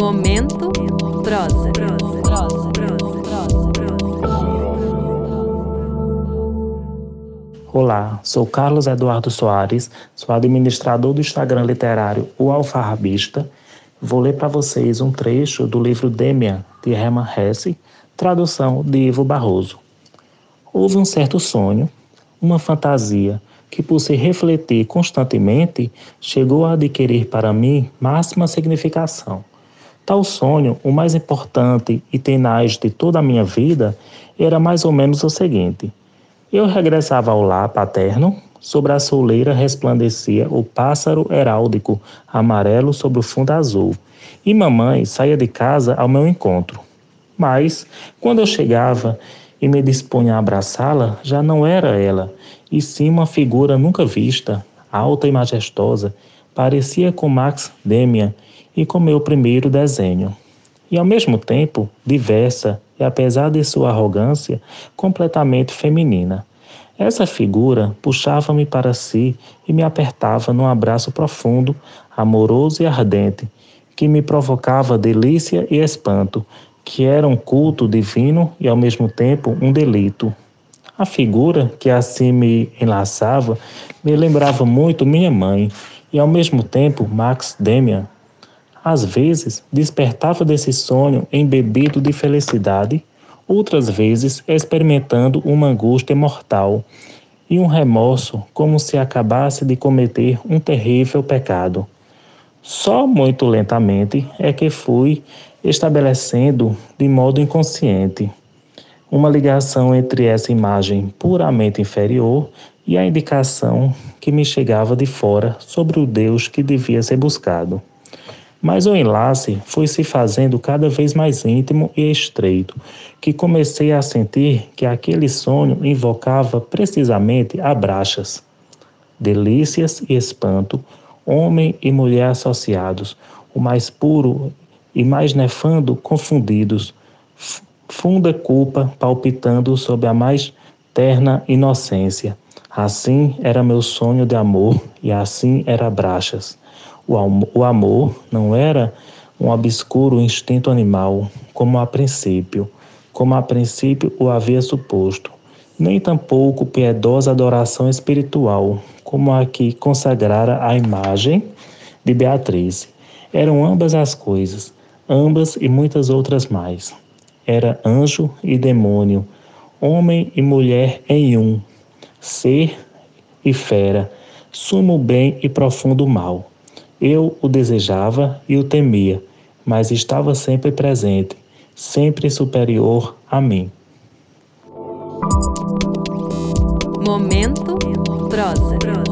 Momento prosa. Olá, sou Carlos Eduardo Soares, sou administrador do Instagram literário O Alfarrabista. Vou ler para vocês um trecho do livro Demian, de Hermann Hesse, tradução de Ivo Barroso. Houve um certo sonho, uma fantasia, que por se refletir constantemente, chegou a adquirir para mim máxima significação. Tal sonho, o mais importante e tenaz de toda a minha vida, era mais ou menos o seguinte: eu regressava ao lar paterno, sobre a soleira resplandecia o pássaro heráldico amarelo sobre o fundo azul, e mamãe saía de casa ao meu encontro. Mas, quando eu chegava e me dispunha a abraçá-la, já não era ela, e sim uma figura nunca vista, alta e majestosa, parecia com Max Demian e com meu primeiro desenho. E ao mesmo tempo, diversa e, apesar de sua arrogância, completamente feminina. Essa figura puxava-me para si e me apertava num abraço profundo, amoroso e ardente, que me provocava delícia e espanto, que era um culto divino e ao mesmo tempo um delito. A figura que assim me enlaçava me lembrava muito minha mãe e ao mesmo tempo Max Demian, às vezes, despertava desse sonho embebido de felicidade, outras vezes experimentando uma angústia mortal e um remorso como se acabasse de cometer um terrível pecado. Só muito lentamente é que fui estabelecendo de modo inconsciente uma ligação entre essa imagem puramente inferior e a indicação que me chegava de fora sobre o Deus que devia ser buscado. Mas o enlace foi se fazendo cada vez mais íntimo e estreito, que comecei a sentir que aquele sonho invocava precisamente abraxas. Delícias e espanto, homem e mulher associados, o mais puro e mais nefando confundidos, funda culpa palpitando sob a mais terna inocência. Assim era meu sonho de amor e assim era Brachas. O amor não era um obscuro instinto animal, como a princípio, como a princípio o havia suposto, nem tampouco piedosa adoração espiritual, como a que consagrara a imagem de Beatriz. Eram ambas as coisas, ambas e muitas outras mais. Era anjo e demônio, homem e mulher em um, ser e fera, sumo bem e profundo mal. Eu o desejava e o temia, mas estava sempre presente, sempre superior a mim. Momento prosa.